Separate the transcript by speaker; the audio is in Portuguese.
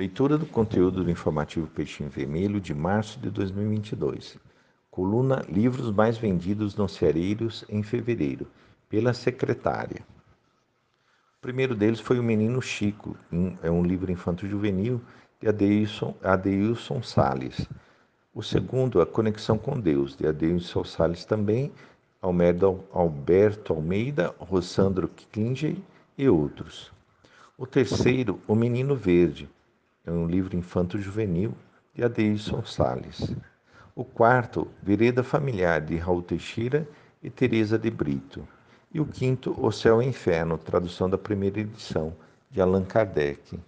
Speaker 1: Leitura do conteúdo do informativo Peixinho Vermelho de março de 2022. Coluna Livros mais vendidos nos ceareiros em fevereiro, pela secretária. O primeiro deles foi O Menino Chico, é um livro infanto-juvenil de Adeilson, Adeilson Salles. O segundo, A Conexão com Deus, de Adeilson Salles também, Alberto Almeida, Rossandro Klinger e outros. O terceiro, O Menino Verde, é um livro infanto-juvenil de Adeilson Salles. O quarto, Vereda Familiar, de Raul Teixeira e Teresa de Brito. E o quinto, O Céu e o Inferno, tradução da primeira edição, de Allan Kardec.